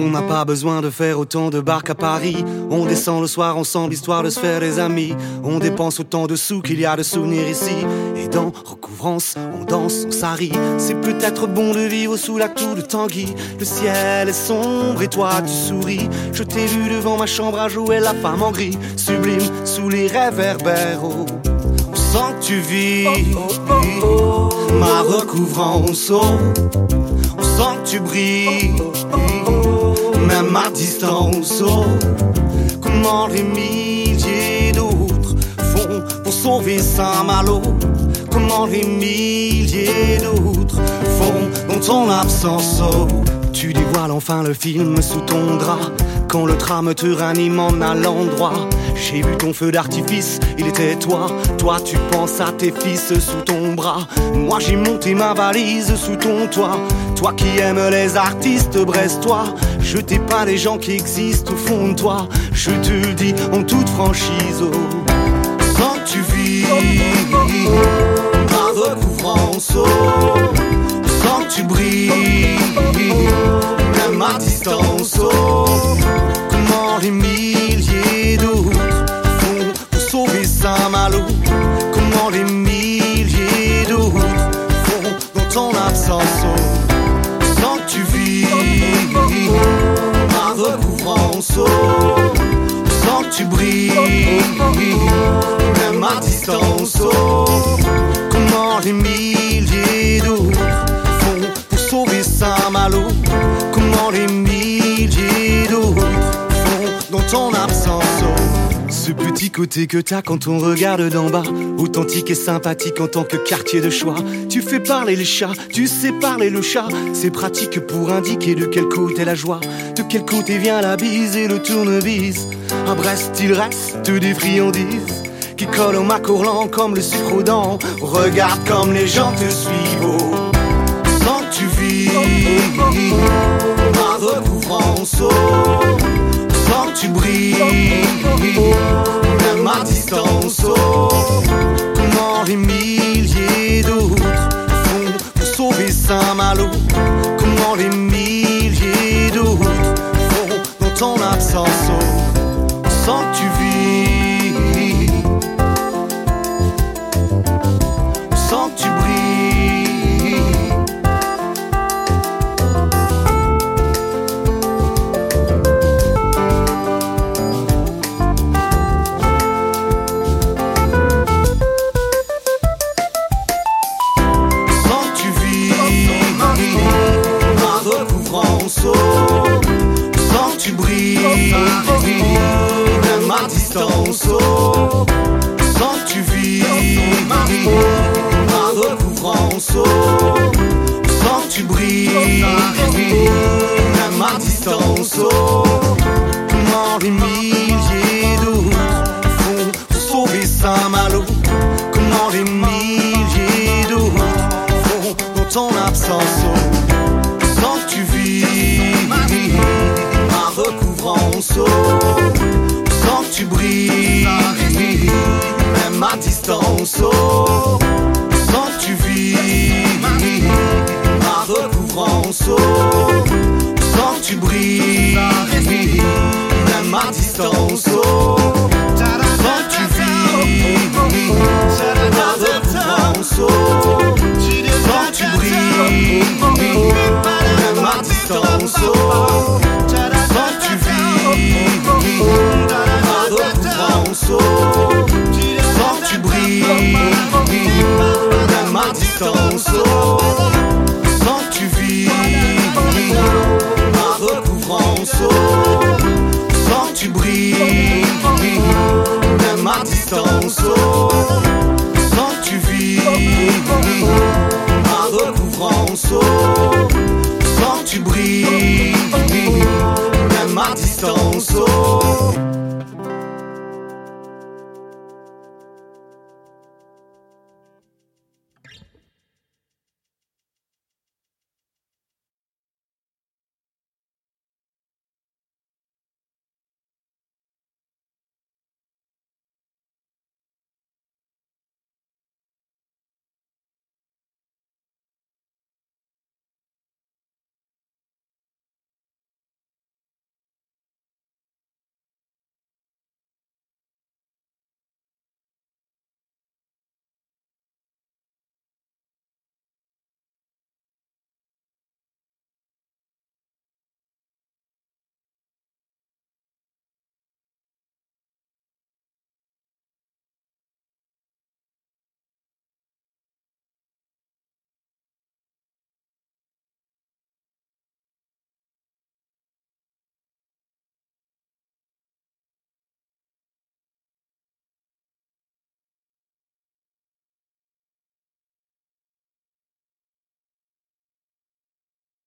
On n'a pas besoin de faire autant de barques à Paris. On descend le soir ensemble histoire de se faire des amis. On dépense autant de sous qu'il y a de souvenirs ici. Et dans recouvrance, on danse, on s'arrie. C'est peut-être bon de vivre sous la tour de Tanguy. Le ciel est sombre et toi tu souris. Je t'ai vu devant ma chambre à jouer la femme en gris. Sublime sous les réverbères. Oh. On sent que tu vis ma recouvrance. Oh. On sent que tu brilles même à distance. Oh, comment les milliers d'autres font pour sauver Saint-Malo? Comment les milliers d'autres font dans ton absence? Oh, Tu dévoiles enfin le film sous ton drap quand le tram te ranime en allant droit. J'ai vu ton feu d'artifice, il était toi. Toi, tu penses à tes fils sous ton Moi, j'ai monté ma valise sous ton toit. Toi qui aimes les artistes brestois, je t'ai pas les gens qui existent au fond de toi. Je te le dis en toute franchise. Sans que tu vis ma recouvrance. Sans que tu brilles, même à distance, recouvrance, oh. Sans que tu brilles, même à distance, oh. Comment les Ce petit côté que t'as quand on regarde d'en bas, authentique et sympathique en tant que quartier de choix. Tu fais parler les chats, tu sais parler le chat. C'est pratique pour indiquer de quel côté la joie, de quel côté vient la bise et le tournevis. À Brest, il reste des friandises qui collent au macourlant comme le sucre aux dents. Regarde comme les gens te suivent. oh. Sans que tu vis ma recouvrance, oh. Sans que tu brilles, même à distance. oh. Comment les milliers d'autres font pour sauver Saint-Malo Comment les milliers d'autres font dans ton absence oh. Sans que tu vis, sans tu brilles, même à distance, oh. sans tu vis ma recouvrance, oh. sans tu brilles, même à distance, oh. comment les milliers d'autres font pour sauver Saint-Malo, comment les milliers d'autres font dans ton absence, recouvrance, oh. sans que tu brilles, même à distance, oh. sans que tu vis ma recouvrance, oh. que tu brilles, même à distance, oh. sans que tu vis ma recouvrance, sans tu brilles, même à distance, sans tu vis, ma recouvrance, oh, sans tu brilles, même à distance, sans tu vis, ma recouvrance, oh, sans tu brilles.